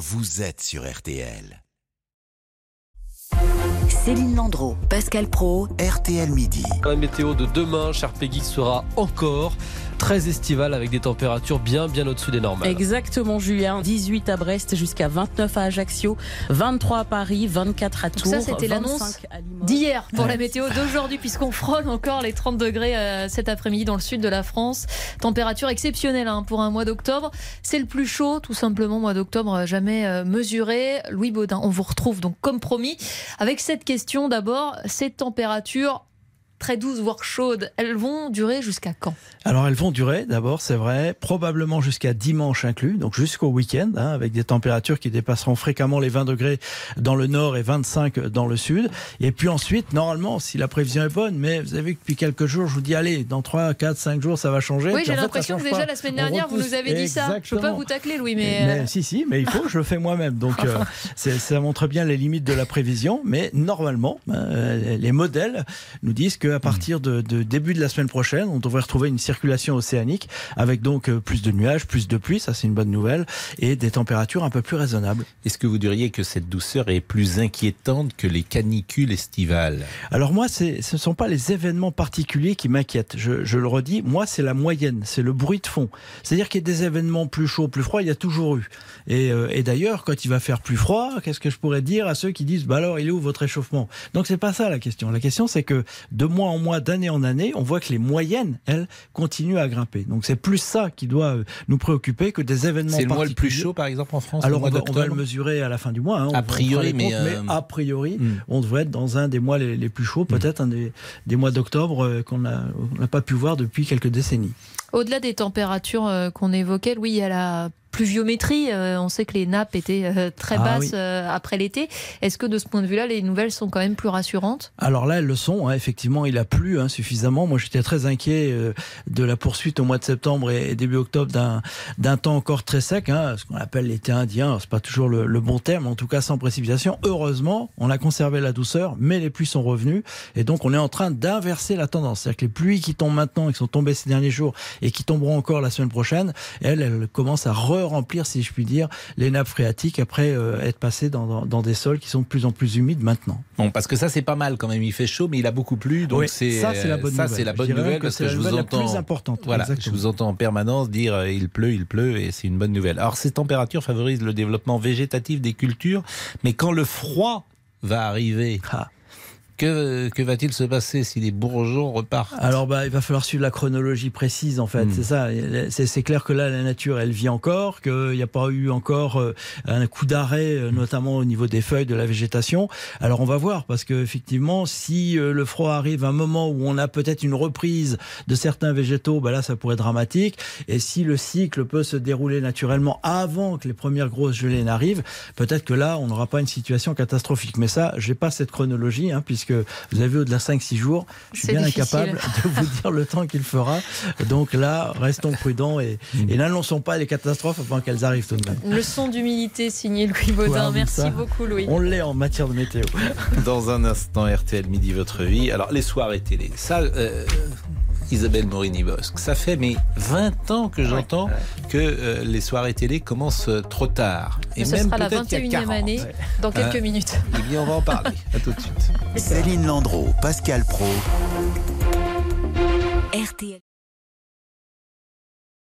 vous êtes sur RTL. Céline Landreau, Pascal Pro, RTL Midi. La météo de demain, cher Peggy, sera encore très estivale avec des températures bien bien au-dessus des normales. Exactement Julien, 18 à Brest jusqu'à 29 à Ajaccio, 23 à Paris, 24 à Tours. ça c'était l'annonce d'hier pour la météo d'aujourd'hui puisqu'on frôle encore les 30 degrés euh, cet après-midi dans le sud de la France. Température exceptionnelle hein, pour un mois d'octobre. C'est le plus chaud tout simplement mois d'octobre euh, jamais euh, mesuré. Louis Baudin, on vous retrouve donc comme promis avec cette question d'abord, ces températures très douces, voire chaudes, elles vont durer jusqu'à quand? Alors elles vont durer, d'abord, c'est vrai, probablement jusqu'à dimanche inclus, donc jusqu'au week-end, hein, avec des températures qui dépasseront fréquemment les 20 degrés dans le nord et 25 dans le sud. Et puis ensuite, normalement, si la prévision est bonne, mais vous avez vu que depuis quelques jours, je vous dis, allez, dans 3, 4, 5 jours, ça va changer. Oui, j'ai l'impression que déjà la semaine dernière, vous nous avez dit ça. Je ne peux pas vous tacler, Louis, mais... mais... Si, si, mais il faut, je le fais moi-même. Donc euh, ça montre bien les limites de la prévision, mais normalement, euh, les modèles nous disent que à partir de, de, début de la semaine prochaine, on devrait retrouver une circulation océanique avec donc euh, plus de nuages, plus de pluie, ça c'est une bonne nouvelle, et des températures un peu plus raisonnables. Est-ce que vous diriez que cette douceur est plus inquiétante que les canicules estivales? Alors moi, ce ne sont pas les événements particuliers qui m'inquiètent. Je, je, le redis, moi c'est la moyenne, c'est le bruit de fond. C'est-à-dire qu'il y a des événements plus chauds, plus froids, il y a toujours eu. Et, euh, et d'ailleurs, quand il va faire plus froid, qu'est-ce que je pourrais dire à ceux qui disent, bah alors il est où votre réchauffement? Donc c'est pas ça la question. La question c'est que de mois en mois, d'année en année, on voit que les moyennes, elles, continuent à grimper. Donc c'est plus ça qui doit euh, nous préoccuper que des événements C'est le mois le plus chaud, par exemple, en France Alors on va, on va, le mesurer à la fin du mois. Hein, a priori, mais, comptes, euh... mais, a priori, hmm. on devrait être dans un des mois les, les plus chauds, peut-être un des, des, mois d'octobre euh, qu'on n'a pas pu voir depuis quelques décennies. Au-delà des températures euh, qu'on évoquait, oui, il y a la pluviométrie. Euh, on sait que les nappes étaient euh, très Ah basses euh, après l'été. Est-ce que de ce point de vue-là, les nouvelles sont quand même plus rassurantes? Alors là, elles le sont. Hein. Effectivement, il a plu hein, suffisamment. Moi, j'étais très inquiet de la poursuite au mois de septembre et, début octobre d'un temps encore très sec, hein, ce qu'on appelle l'été indien. C'est pas toujours le, le, bon terme, en tout cas sans précipitation. Heureusement, on a conservé la douceur, mais les pluies sont revenues et donc on est en train d'inverser la tendance. C'est-à-dire que les pluies qui tombent maintenant et qui sont tombées ces derniers jours et qui tomberont encore la semaine prochaine, elles, elles commencent à re-remplir, si je puis dire, les nappes phréatiques après euh, être passées dans, dans, dans, des sols qui sont de plus en plus humides maintenant. Bon, parce que ça c'est pas mal quand même. Il fait chaud, mais il a beaucoup plu, donc oui, c'est ça c'est la bonne ça, nouvelle. la bonne nouvelle que parce que je vous la entends. plus importante. Voilà, Exactement. je vous entends en permanence dire euh, il pleut, il pleut, et c'est une bonne nouvelle. Alors ces températures favorisent le développement végétatif des cultures, mais quand le froid va arriver. Ah. Que, que va-t-il se passer si les bourgeons repartent? Alors bah, il va falloir suivre la chronologie précise en fait, Mm. c'est ça. C'est clair que là la nature elle vit encore, qu'il n'y a pas eu encore euh, un coup d'arrêt, euh, notamment au niveau des feuilles de la végétation. Alors on va voir parce que effectivement si euh, le froid arrive à un moment où on a peut-être une reprise de certains végétaux, bah là ça pourrait être dramatique. Et si le cycle peut se dérouler naturellement avant que les premières grosses gelées n'arrivent, peut-être que là on n'aura pas une situation catastrophique. Mais ça, j'ai pas cette chronologie hein, puisque vous avez vu au-delà 5-6 jours, je suis bien difficile. incapable de vous dire le temps qu'il fera. Donc là, restons prudents et, et n'annonçons pas les catastrophes avant qu'elles arrivent tout de même. Leçon d'humilité signée Louis Baudin. Merci ça. beaucoup, Louis. On l'est en matière de météo. Dans un instant, RTL Midi Votre Vie. Alors, les soirées télé, ça, euh, Isabelle Morini-Bosque, ça fait mais 20 ans que j'entends que euh, les soirées télé commencent euh, trop tard. Mais ce sera la peut-être qu'il y a 21e 40. année dans quelques minutes. Eh bien, on va en parler. À tout de suite. Céline Landreau, Pascal Pro. RTL.